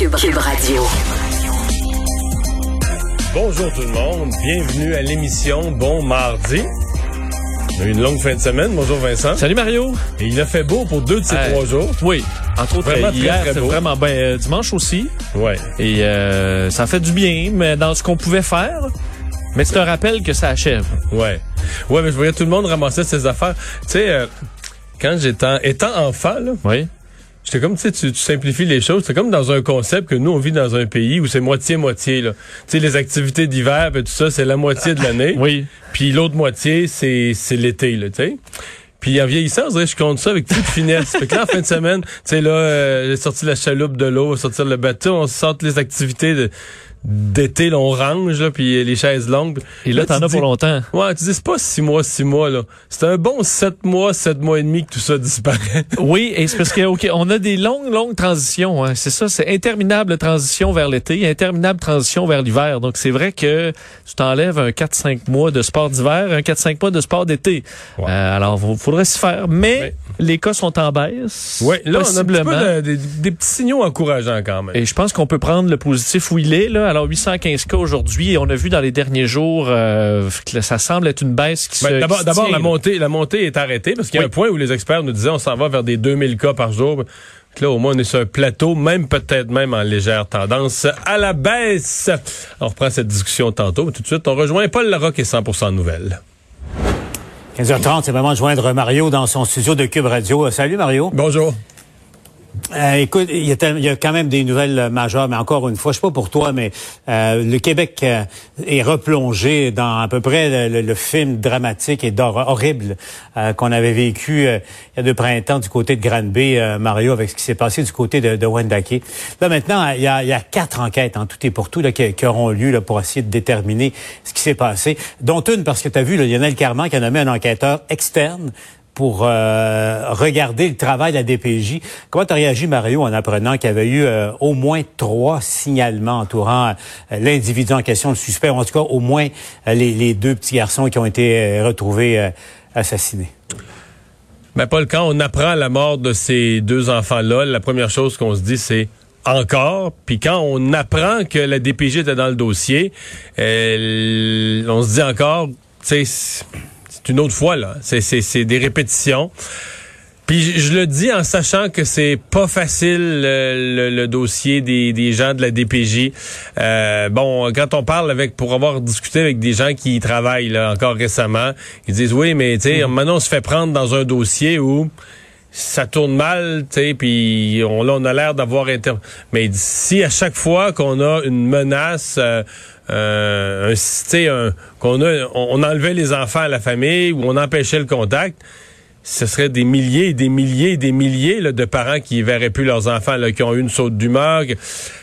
Cube, Cube Radio. Bonjour tout le monde, bienvenue à l'émission Bon Mardi. On a eu une longue fin de semaine. Bonjour Vincent. Salut Mario. Et il a fait beau pour deux de ces Hey. trois jours. Oui, entre autres Vraiment euh, très, hier, très beau. vraiment bien euh, dimanche aussi. Ouais. Et euh, ça fait du bien, mais dans ce qu'on pouvait faire. Mais c'est un rappel que ça achève. Ouais. Ouais, mais je voyais tout le monde ramasser ses affaires. Tu sais, euh, quand j'étais étant enfant, là, Oui. J'étais comme, tu sais, tu tu simplifies les choses. C'est comme dans un concept que nous, on vit dans un pays où c'est moitié-moitié, là. Tu sais, les activités d'hiver et tout ça, c'est la moitié de l'année. Oui. Puis l'autre moitié, c'est c'est l'été, là, tu sais. Puis en vieillissant, on dirait que je compte ça avec toute finesse. fait que là, en fin de semaine, tu sais, là, euh, j'ai sorti la chaloupe de l'eau, sortir le bateau, on sort les activités de d'été, on range, là, puis les chaises longues. Et là, t'en as pour longtemps. Ouais, tu dis, c'est pas six mois, six mois, là. C'est un bon sept mois, sept mois et demi que tout ça disparaît. Oui, et c'est parce que ok, on a des longues, longues transitions. Hein. C'est ça, c'est interminable transition vers l'été, interminable transition vers l'hiver. Donc c'est vrai que tu t'enlèves un 4-5 mois de sport d'hiver, un 4-5 mois de sport d'été. Ouais. Euh, alors, il faudrait s'y faire. Mais. Les cas sont en baisse. ouais, là, on a un petit possiblement. peu de- des, des petits signaux encourageants quand même. Et je pense qu'on peut prendre le positif où il est. Là. Alors, 815 cas aujourd'hui. Et on a vu dans les derniers jours euh, que ça semble être une baisse qui Ben, se d'abord, la montée, la montée est arrêtée parce qu'il y a Oui. un point où les experts nous disaient on s'en va vers des 2000 cas par jour. Là, au moins, on est sur un plateau, même peut-être même en légère tendance à la baisse. On reprend cette discussion tantôt, mais tout de suite, on rejoint Paul Larocque et 100% Nouvelles. 15h30, c'est vraiment de joindre Mario dans son studio de Cube Radio. Euh, Salut Mario. Bonjour. Euh, écoute, il y, a quand même des nouvelles euh, majeures, mais encore une fois, je sais pas pour toi, mais euh, le Québec euh, est replongé dans à peu près le, film dramatique et horrible qu'on avait vécu il y a deux printemps du côté de Granby, Mario, avec ce qui s'est passé du côté de, de Wendake. Là maintenant, il y a, quatre enquêtes en tout et pour tout là, qui, qui auront lieu là, pour essayer de déterminer ce qui s'est passé, dont une parce que tu as vu là, Lionel Carman qui a nommé un enquêteur externe pour euh, regarder le travail de la DPJ. Comment tu as réagi, Mario, en apprenant qu'il y avait eu euh, au moins trois signalements entourant euh, l'individu en question, le suspect, ou en tout cas au moins euh, les, deux petits garçons qui ont été euh, retrouvés assassinés? Ben, Paul, quand on apprend la mort de ces deux enfants-là, la première chose qu'on se dit, c'est encore. Puis quand on apprend que la DPJ était dans le dossier, on se dit encore, tu sais, c'est une autre fois, là. C'est- C'est c'est des répétitions. Puis je, le dis en sachant que c'est pas facile le, le- le dossier des, des gens de la DPJ. Euh, bon, quand on parle avec pour avoir discuté avec des gens qui y travaillent là encore récemment, ils disent oui, mais tu sais, maintenant on se fait prendre dans un dossier où ça tourne mal, tu sais, puis on, là, on a l'air d'avoir inter... Mais si à chaque fois qu'on a une menace, euh, euh, un, qu'on a, on, enlevait les enfants à la famille ou on empêchait le contact, ce serait des milliers et des milliers et des milliers de parents qui verraient plus leurs enfants, là, qui ont eu une saute d'humeur.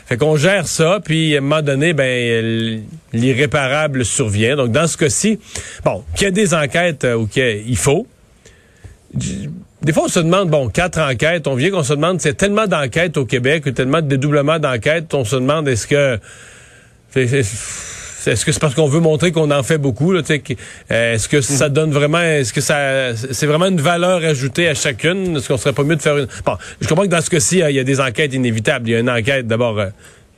Fait qu'on gère ça, puis à un moment donné, ben l'irréparable survient. Donc dans ce cas-ci, bon, qu'il y a des enquêtes euh, ou qu'il faut, des fois, on se demande, bon, quatre enquêtes, on vient qu'on se demande, c'est tellement d'enquêtes au Québec, tellement de dédoublements d'enquêtes, on se demande, est-ce que... Est-ce que c'est parce qu'on veut montrer qu'on en fait beaucoup? Euh, est-ce que ça donne vraiment... Est-ce que ça c'est vraiment une valeur ajoutée à chacune? Est-ce qu'on serait pas mieux de faire une... Bon, je comprends que dans ce cas-ci, euh, il y a des enquêtes inévitables. Il y a une enquête, d'abord... euh,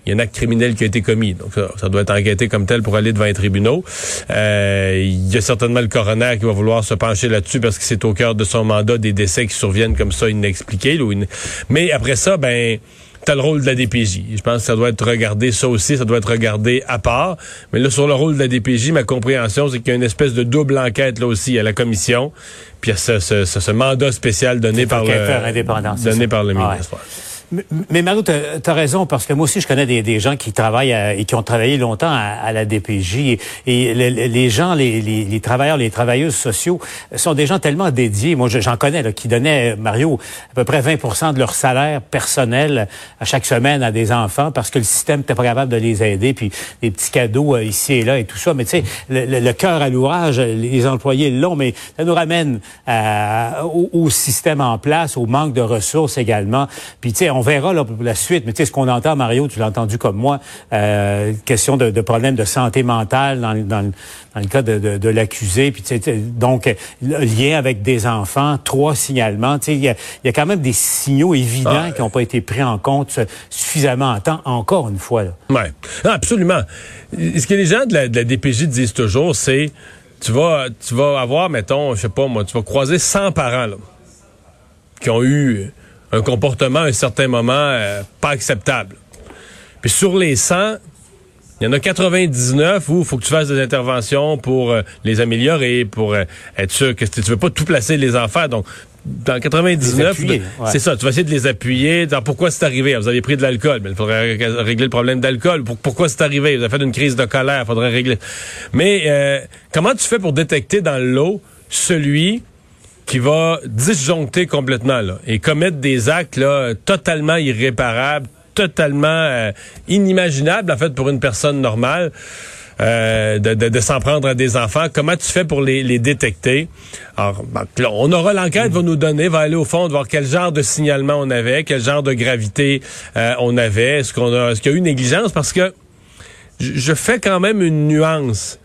il y a un acte criminel qui a été commis. Donc, ça, ça doit être enquêté comme tel pour aller devant les tribunaux. Euh, il y a certainement le coroner qui va vouloir se pencher là-dessus parce que c'est au cœur de son mandat des décès qui surviennent comme ça inexpliqués. là, in- Mais après ça, ben... T'as le rôle de la DPJ. Je pense que ça doit être regardé, ça aussi, ça doit être regardé à part. Mais là, sur le rôle de la DPJ, ma compréhension, c'est qu'il y a une espèce de double enquête là aussi à la commission. Puis il y a ce, ce- ce- ce mandat spécial donné par le, indépendant, donné par le ministre. ouais. Mais, Mario, tu as, raison, parce que moi aussi, je connais des, gens qui travaillent à- et qui ont travaillé longtemps à, à la DPJ. Et, et le- le- les gens, les, les- les travailleurs, les travailleuses sociaux sont des gens tellement dédiés. Moi, je- j'en connais, là, qui donnaient, Mario, à peu près 20% de leur salaire personnel à chaque semaine à des enfants parce que le système n'était pas capable de les aider. Puis des petits cadeaux euh, ici et là et tout ça. Mais tu sais, le, le- cœur à l'ouvrage, les employés l'ont, mais ça nous ramène à- au, au système en place, au manque de ressources également. Puis tu sais, on verra là, la suite. Mais tu sais, ce qu'on entend, Mario, tu l'as entendu comme moi, euh, question de, de problèmes de santé mentale dans, dans, dans le cas de, de, de l'accusé. Puis donc, lien avec des enfants, trois signalements. Tu sais, il y a, y a, quand même des signaux évidents ah. qui n'ont pas été pris en compte suffisamment en temps, encore une fois. Là. Ouais, absolument. Ce que les gens de la, de la DPJ disent toujours, c'est tu vas, tu vas avoir, mettons, je sais pas moi, tu vas croiser 100 parents là, qui ont eu un comportement à un certain moment euh, pas acceptable. Puis sur les 100, il y en a 99 où il faut que tu fasses des interventions pour euh, les améliorer, pour euh, être sûr que tu veux pas tout placer les enfants. Donc, dans 99, c'est ça, tu vas essayer de les appuyer. Dans pourquoi c'est arrivé? Vous avez pris de l'alcool, mais il faudrait régler le problème d'alcool. pourquoi c'est arrivé? Vous avez fait une crise de colère, il faudrait régler. Mais comment tu fais pour détecter dans l'eau celui qui va disjoncter complètement là, et commettre des actes là, totalement irréparables, totalement euh, inimaginables en fait pour une personne normale. Euh, de, de, s'en prendre à des enfants. Comment tu fais pour les, les détecter? Alors, ben, on aura l'enquête, va nous donner, va aller au fond, de voir quel genre de signalement on avait, quel genre de gravité euh, on avait. Est-ce qu'on a, est-ce qu'il y a eu négligence? Parce que je fais quand même une nuance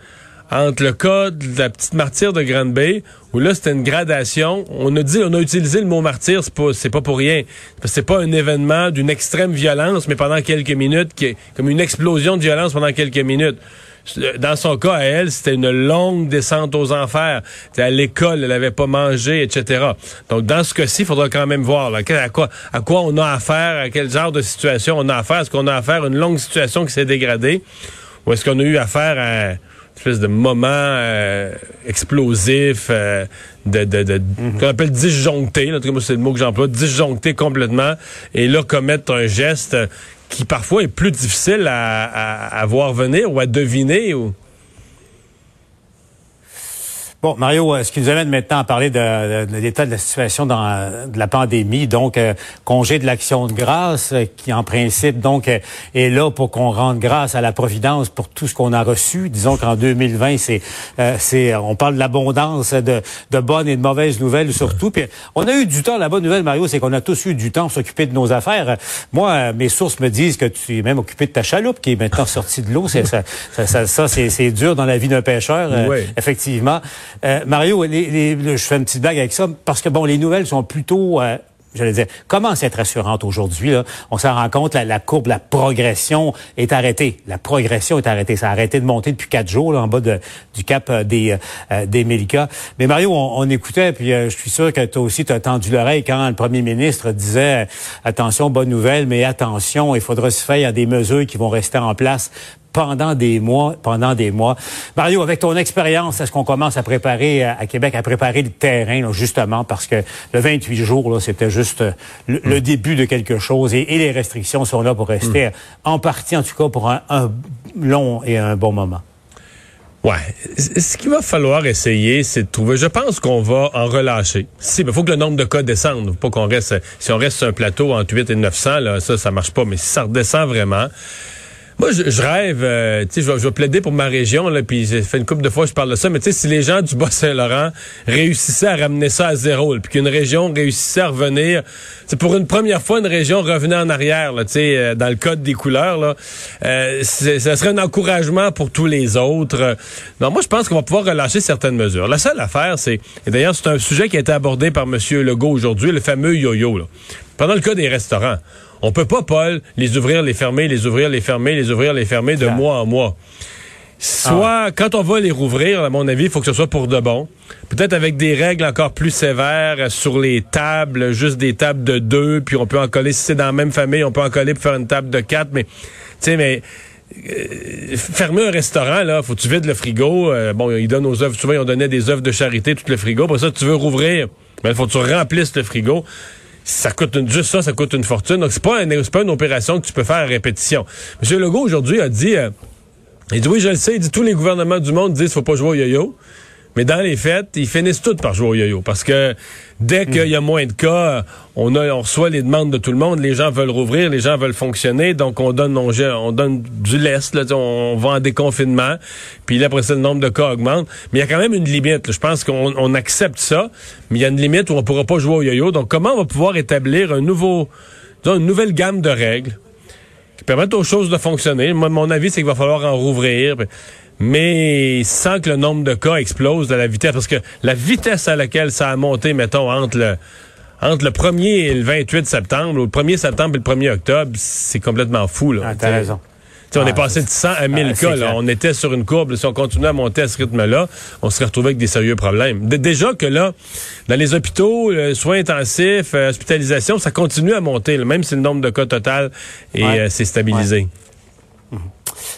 entre le cas de la petite martyre de Grande Bay, où là, c'était une gradation. On a dit, on a utilisé le mot martyr, c'est pas, c'est pas pour rien. C'est pas un événement d'une extrême violence, mais pendant quelques minutes, qui comme une explosion de violence pendant quelques minutes. Dans son cas, à elle, c'était une longue descente aux enfers. C'était à l'école, elle avait pas mangé, etc. Donc, dans ce cas-ci, il faudra quand même voir là, à, quoi, à quoi on a affaire, à quel genre de situation on a affaire. Est-ce qu'on a affaire à une longue situation qui s'est dégradée? Ou est-ce qu'on a eu affaire à espèce de moment euh, explosif, euh, de, de, de mhm. qu'on appelle disjoncté, là, c'est le mot que j'emploie, disjoncté complètement, et là commettre un geste qui parfois est plus difficile à, à, à voir venir ou à deviner. Ou... Bon, Mario, ce qui nous amène maintenant à parler de, de, l'état de la situation dans de la pandémie, donc euh, congé de l'action de grâce, euh, qui en principe donc euh, est là pour qu'on rende grâce à la providence pour tout ce qu'on a reçu. Disons qu'en 2020, c'est c'est on parle de l'abondance de, de bonnes et de mauvaises nouvelles surtout. Puis on a eu du temps. La bonne nouvelle, Mario, c'est qu'on a tous eu du temps pour s'occuper de nos affaires. Moi, mes sources me disent que tu es même occupé de ta chaloupe qui est maintenant sortie de l'eau. C'est ça, ça, ça, c'est dur dans la vie d'un pêcheur, effectivement. Euh, Mario, je fais une petite blague avec ça parce que bon, les nouvelles sont plutôt euh, j'allais dire, commencent à être rassurantes aujourd'hui. On s'en rend compte, la, courbe, la progression est arrêtée. La progression est arrêtée. Ça a arrêté de monter depuis quatre jours là, en bas de, du cap euh, des, euh, des Mélicas. Mais Mario, on, écoutait, puis je suis sûr que toi aussi, tu as tendu l'oreille quand le premier ministre disait, attention, bonne nouvelle, mais attention, il faudra se faire des mesures qui vont rester en place pendant des mois, pendant des mois. Mario, avec ton expérience, est-ce qu'on commence à préparer euh, à Québec, à préparer le terrain, justement, parce que le 28 jours, c'était juste euh, le, début de quelque chose et, les restrictions sont là pour rester, hmm. en partie en tout cas, pour un, long et un bon moment. Ouais. Ce qu'il va falloir essayer, c'est de trouver. Je pense qu'on va en relâcher. Si, il faut que le nombre de cas descende. Faut pas qu'on reste. Si on reste sur un plateau entre 8 et 900, là, ça, ça marche pas. Mais si ça redescend vraiment, moi, je, rêve, euh, tu sais, je, vais plaider pour ma région, là, puis j'ai fait une couple de fois, je parle de ça, mais tu sais, si les gens du Bas-Saint-Laurent réussissaient à ramener ça à zéro, puis qu'une région réussissait à revenir, c'est pour une première fois, une région revenait en arrière, là, tu sais, euh, dans le code des couleurs, là, euh, ça serait un encouragement pour tous les autres. Non, moi, je pense qu'on va pouvoir relâcher certaines mesures. La seule affaire, c'est, et d'ailleurs, c'est un sujet qui a été abordé par M. Legault aujourd'hui, le fameux yo-yo, là. Pendant le cas des restaurants, on peut pas, Paul, les ouvrir, les fermer, les ouvrir, les fermer, les ouvrir, les fermer de mois en mois. Soit, ah. quand on va les rouvrir, à mon avis, il faut que ce soit pour de bon. Peut-être avec des règles encore plus sévères sur les tables, juste des tables de deux, puis on peut en coller, si c'est dans la même famille, on peut en coller pour faire une table de quatre, mais, tu sais, mais, euh, fermer un restaurant, là, faut que tu vides le frigo. Euh, bon, ils donnent aux œuvres, souvent, ils ont donné des œuvres de charité, tout le frigo. Pour ça, tu veux rouvrir, mais il faut que tu remplisses le frigo ça coûte une, juste ça, ça coûte une fortune. Donc, c'est pas, pas une opération que tu peux faire à répétition. M. Legault, aujourd'hui, a dit, euh, il dit, oui, je le sais, il dit, tous les gouvernements du monde disent, faut pas jouer au yo-yo. Mais dans les fêtes, ils finissent tous par jouer au yo-yo. Parce que dès qu'il y a moins de cas, on, a, on reçoit les demandes de tout le monde. Les gens veulent rouvrir, les gens veulent fonctionner. Donc, on donne, on, on donne du lest. Là, on, va en déconfinement. Puis là, après ça, le nombre de cas augmente. Mais il y a quand même une limite. Je pense qu'on on accepte ça. Mais il y a une limite où on pourra pas jouer au yo-yo. Donc, comment on va pouvoir établir un nouveau une nouvelle gamme de règles qui permettent aux choses de fonctionner? Moi, mon avis, c'est qu'il va falloir en rouvrir mais sans que le nombre de cas explose de la vitesse, parce que la vitesse à laquelle ça a monté, mettons, entre le entre le 1er et le 28 septembre, ou le 1er septembre et le 1er octobre, c'est complètement fou. Là. Ah, t'as raison. on est ah, passé de 100 à 1000 ah, cas. Là. On était sur une courbe. Si on continuait à monter à ce rythme-là, on serait retrouvé avec des sérieux problèmes. déjà que là, dans les hôpitaux, soins intensifs, euh, hospitalisation, ça continue à monter, même si le nombre de cas total est, euh, s'est stabilisé.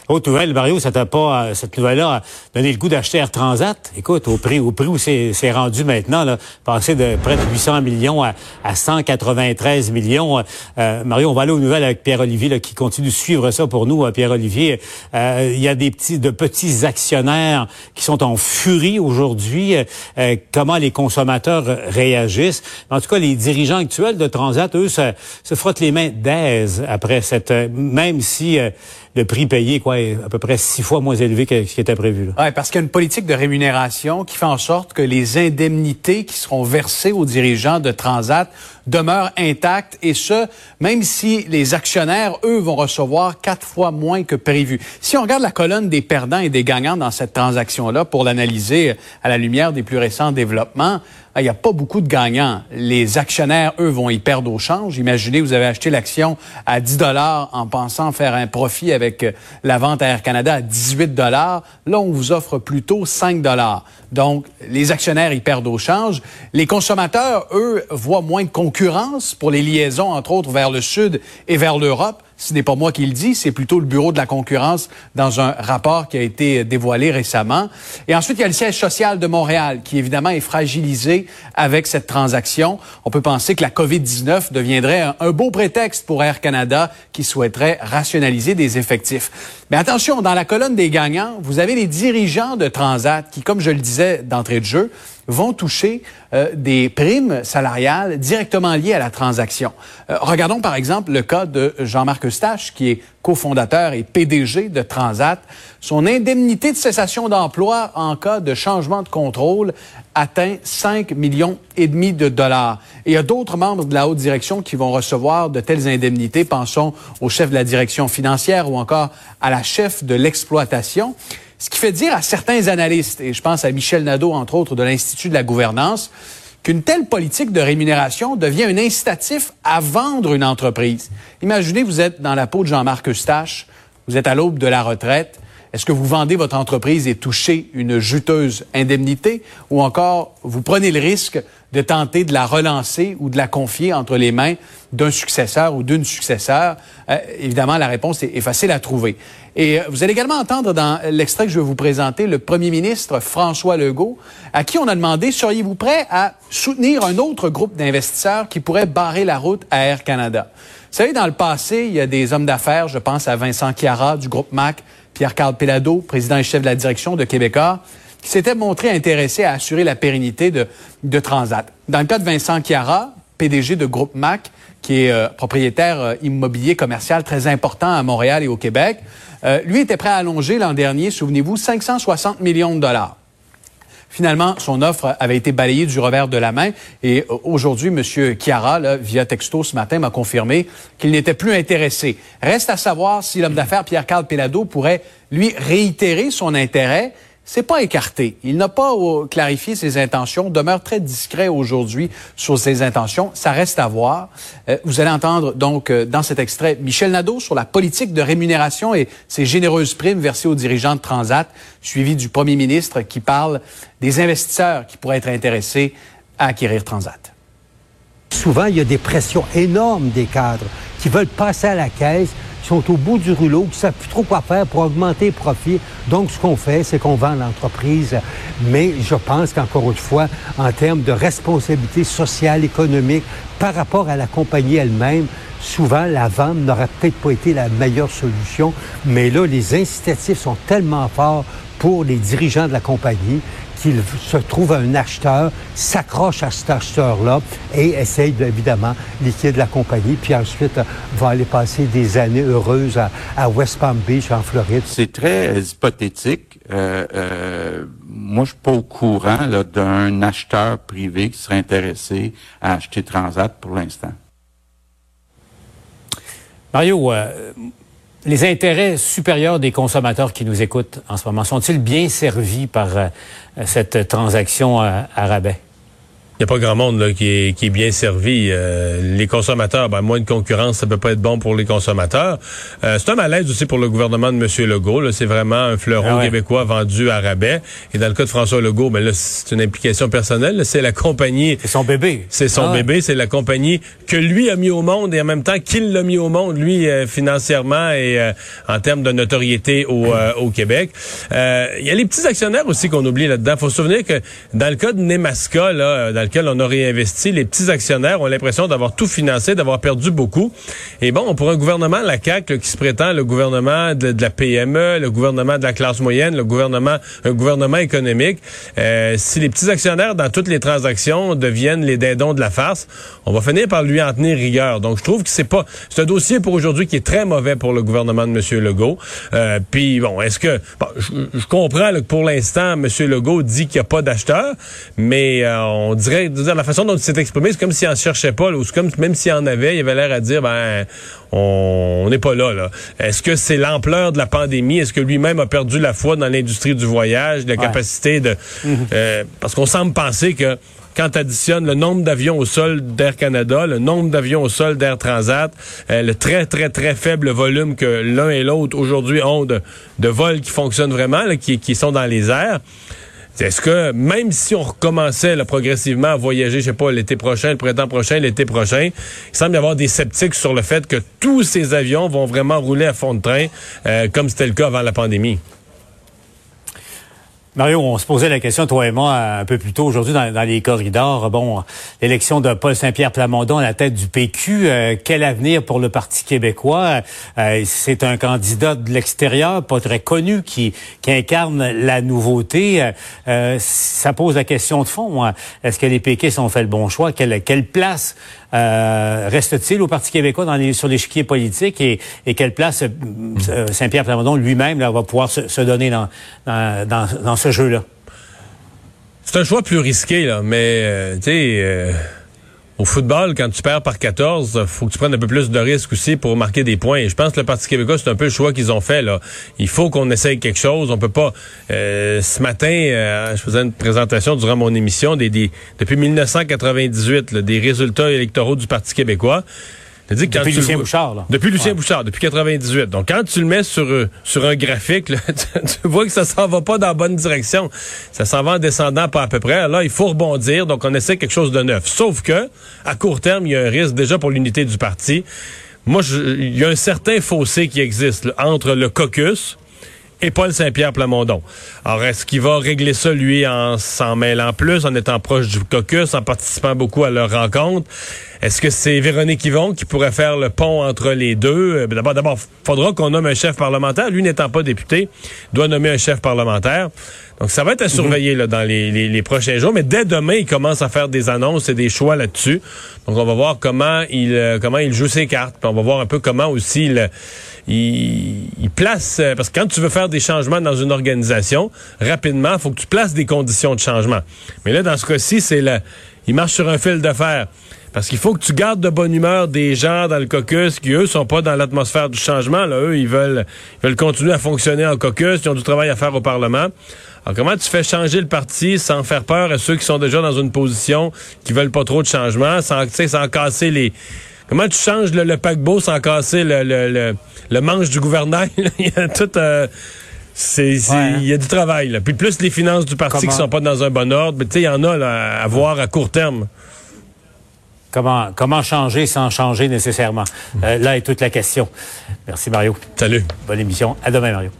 Autre nouvelle, Mario, ça t'a pas, euh, cette nouvelle-là donné le goût d'acheter Air Transat? Écoute, au prix, au prix où c'est rendu maintenant, là, passer de près de 800 millions à, 193 millions. Euh, Mario, on va aller aux nouvelles avec Pierre-Olivier, qui continue de suivre ça pour nous, euh, Pierre-Olivier. il y a des petits, de petits actionnaires qui sont en furie aujourd'hui. comment les consommateurs réagissent? En tout cas, les dirigeants actuels de Transat, eux, se, se frottent les mains d'aise après cette, même si le prix payé, à peu près six fois moins élevé que ce qui était prévu. Oui, parce qu'il y a une politique de rémunération qui fait en sorte que les indemnités qui seront versées aux dirigeants de Transat demeurent intactes et ce, même si les actionnaires, eux, vont recevoir quatre fois moins que prévu. Si on regarde la colonne des perdants et des gagnants dans cette transaction-là pour l'analyser à la lumière des plus récents développements, il n'y a pas beaucoup de gagnants. Les actionnaires, eux, vont y perdre au change. Imaginez, vous avez acheté l'action à 10 dollars en pensant faire un profit avec euh, la vente à Air Canada à 18 dollars. Là, on vous offre plutôt 5 dollars. Donc, les actionnaires y perdent au change. Les consommateurs, eux, voient moins de concurrence pour les liaisons, entre autres, vers le Sud et vers l'Europe ce n'est pas moi qui le dis, c'est plutôt le Bureau de la concurrence dans un rapport qui a été dévoilé récemment. Et ensuite, il y a le siège social de Montréal qui, évidemment, est fragilisé avec cette transaction. On peut penser que la COVID-19 deviendrait un, beau prétexte pour Air Canada qui souhaiterait rationaliser des effectifs. Mais attention, dans la colonne des gagnants, vous avez les dirigeants de Transat qui, comme je le disais d'entrée de jeu, vont toucher euh, des primes salariales directement liées à la transaction. Euh, regardons par exemple le cas de Jean-Marc Eustache, qui est cofondateur et PDG de Transat. Son indemnité de cessation d'emploi en cas de changement de contrôle atteint 5 millions et demi de dollars. Il y a d'autres membres de la haute direction qui vont recevoir de telles indemnités. Pensons au chef de la direction financière ou encore à la chef de l'exploitation. Ce qui fait dire à certains analystes, et je pense à Michel Nadeau, entre autres, de l'Institut de la gouvernance, qu'une telle politique de rémunération devient un incitatif à vendre une entreprise. Imaginez, vous êtes dans la peau de Jean-Marc Eustache, vous êtes à l'aube de la retraite. Est-ce que vous vendez votre entreprise et touchez une juteuse indemnité? Ou encore vous prenez le risque de tenter de la relancer ou de la confier entre les mains d'un successeur ou d'une successeur? Euh, évidemment, la réponse est, facile à trouver. Et euh, vous allez également entendre dans l'extrait que je vais vous présenter le premier ministre François Legault, à qui on a demandé, seriez-vous prêt à soutenir un autre groupe d'investisseurs qui pourrait barrer la route à Air Canada? Vous savez, dans le passé, il y a des hommes d'affaires, je pense à Vincent Chiara du groupe MAC, Pierre-Carl Pelado, président et chef de la direction de Québécois, qui s'était montré intéressé à assurer la pérennité de, Transat. Dans le cas de Vincent Chiara, PDG de Groupe MAC, qui est euh, propriétaire euh, immobilier commercial très important à Montréal et au Québec, euh, lui était prêt à allonger l'an dernier, souvenez-vous, 560 millions de dollars. Finalement, son offre avait été balayée du revers de la main et aujourd'hui, M. Chiara, via texto ce matin, m'a confirmé qu'il n'était plus intéressé. Reste à savoir si l'homme d'affaires Pierre-Carl Pelado pourrait, lui, réitérer son intérêt c'est pas écarté. Il n'a pas euh, clarifié ses intentions, demeure très discret aujourd'hui sur ses intentions. Ça reste à voir. Euh, vous allez entendre donc euh, dans cet extrait Michel Nadeau sur la politique de rémunération et ses généreuses primes versées aux dirigeants de Transat, suivi du premier ministre qui parle des investisseurs qui pourraient être intéressés à acquérir Transat. Souvent, il y a des pressions énormes des cadres qui veulent passer à la caisse sont au bout du rouleau, qui ne savent plus trop quoi faire pour augmenter les profits. Donc, ce qu'on fait, c'est qu'on vend l'entreprise. Mais je pense qu'encore une fois, en termes de responsabilité sociale, économique, par rapport à la compagnie elle-même, souvent, la vente n'aurait peut-être pas été la meilleure solution. Mais là, les incitatifs sont tellement forts pour les dirigeants de la compagnie qu'il se trouve un acheteur, s'accroche à cet acheteur-là et essaye évidemment liquider la compagnie, puis ensuite euh, va aller passer des années heureuses à, West Palm Beach, en Floride. C'est très hypothétique. Euh, euh, moi, je suis pas au courant d'un acheteur privé qui serait intéressé à acheter Transat pour l'instant. Mario, euh, les intérêts supérieurs des consommateurs qui nous écoutent en ce moment sont-ils bien servis par euh, cette transaction à rabais? Il n'y a pas grand monde là, qui, est, qui est bien servi. Euh, les consommateurs, ben, moins de concurrence, ça peut pas être bon pour les consommateurs. Euh, c'est un malaise aussi pour le gouvernement de M. Legault. C'est vraiment un fleuron ah québécois vendu à rabais. Et dans le cas de François Legault, ben là, c'est une implication personnelle. C'est la compagnie. C'est son bébé. C'est son ah bébé. C'est la compagnie que lui a mis au monde et en même temps qu'il l'a mis au monde, lui, euh, financièrement et en termes de notoriété au, au Québec. Il y a les petits actionnaires aussi qu'on oublie là-dedans. faut se souvenir que dans le cas de Nemaska, là, dans lequel on a réinvesti, les petits actionnaires ont l'impression d'avoir tout financé, d'avoir perdu beaucoup. Et bon, pour un gouvernement, la CAQ, qui se prétend le gouvernement de, la PME, le gouvernement de la classe moyenne, le gouvernement, un gouvernement économique, euh, si les petits actionnaires dans toutes les transactions deviennent les dindons de la farce, on va finir par lui en tenir rigueur. Donc, je trouve que c'est pas, c'est un dossier pour aujourd'hui qui est très mauvais pour le gouvernement de M. Legault. Euh, Puis bon, est-ce que, bon, je, comprends que pour l'instant, M. Legault dit qu'il n'y a pas d'acheteurs, mais euh, on dirait dire, la façon dont il s'est exprimé, c'est comme s'il en cherchait pas, ou comme même s'il en avait, il avait l'air à dire, ben, on n'est pas là. là. Est-ce que c'est l'ampleur de la pandémie? Est-ce que lui-même a perdu la foi dans l'industrie du voyage, la capacité de... Mhm. Euh, parce qu'on semble penser que quand tu additionnes le nombre d'avions au sol d'Air Canada, le nombre d'avions au sol d'Air Transat, euh, le très, très, très faible volume que l'un et l'autre aujourd'hui ont de, vols qui fonctionnent vraiment, qui, qui sont dans les airs, est-ce que même si on recommençait progressivement à voyager, je sais pas, l'été prochain, le printemps prochain, l'été prochain, il semble y avoir des sceptiques sur le fait que tous ces avions vont vraiment rouler à fond de train, euh, comme c'était le cas avant la pandémie? Mario, on se posait la question, toi et moi, un peu plus tôt aujourd'hui dans, les corridors. Bon, l'élection de Paul Saint-Pierre Plamondon à la tête du PQ, euh, quel avenir pour le Parti québécois? Euh, c'est un candidat de l'extérieur, pas très connu, qui, incarne la nouveauté. Euh, ça pose la question de fond. Hein. Est-ce que les péquistes ont fait le bon choix? Quelle place euh, reste-t-il au Parti québécois dans les, sur l'échiquier politique et, et, quelle place euh, Saint-Pierre Plamondon lui-même va pouvoir se, donner dans, dans, dans, ce jeu-là? C'est un choix plus risqué, là, mais euh, tu sais au football, quand tu perds par 14, faut que tu prennes un peu plus de risques aussi pour marquer des points. Et je pense que le Parti québécois, c'est un peu le choix qu'ils ont fait. Là. Il faut qu'on essaye quelque chose. On peut pas... Euh, ce matin, euh, je faisais une présentation durant mon émission des, des depuis 1998 des résultats électoraux du Parti québécois depuis Lucien Bouchard, là. Depuis Lucien Bouchard, depuis 98. Donc, quand tu le mets sur, euh, sur un graphique, là, tu, vois que ça s'en va pas dans la bonne direction. Ça s'en va en descendant pas à peu près. Là, il faut rebondir. Donc, on essaie quelque chose de neuf. Sauf que, à court terme, il y a un risque déjà pour l'unité du parti. Moi, il y a un certain fossé qui existe entre le caucus, et Paul Saint-Pierre Plamondon. Alors, est-ce qu'il va régler ça, lui, en s'en mêlant plus, en étant proche du caucus, en participant beaucoup à leur rencontre? Est-ce que c'est Véronique Yvon qui pourrait faire le pont entre les deux? Euh, d'abord, d'abord, faudra qu'on nomme un chef parlementaire. Lui n'étant pas député, doit nommer un chef parlementaire. Donc, ça va être à surveiller là, dans les, prochains jours. Mais dès demain, il commence à faire des annonces et des choix là-dessus. Donc, on va voir comment il euh, comment il joue ses cartes. on va voir un peu comment aussi il, il, place... Euh, parce que quand tu veux faire des changements dans une organisation, rapidement, il faut que tu places des conditions de changement. Mais là, dans ce cas-ci, c'est là, il marche sur un fil de. Parce qu'il faut que tu gardes de bonne humeur des gens dans le caucus qui, eux, sont pas dans l'atmosphère du changement. Là, eux, ils veulent, ils veulent continuer à fonctionner en caucus. Ils ont du travail à faire au Parlement. Alors, comment tu fais changer le parti sans faire peur à ceux qui sont déjà dans une position qui veulent pas trop de changement, sans, sans casser les... Comment tu changes le, paquebot sans casser le, le, le, manche du gouvernail? il y a tout... Euh, c'est, il y a du travail. Là. Puis plus les finances du parti qui sont pas dans un bon ordre, il y en a là, à voir à court terme. Comment, comment changer sans changer nécessairement? Euh, là est toute la question. Merci Mario. Salut. Bonne émission. À demain Mario.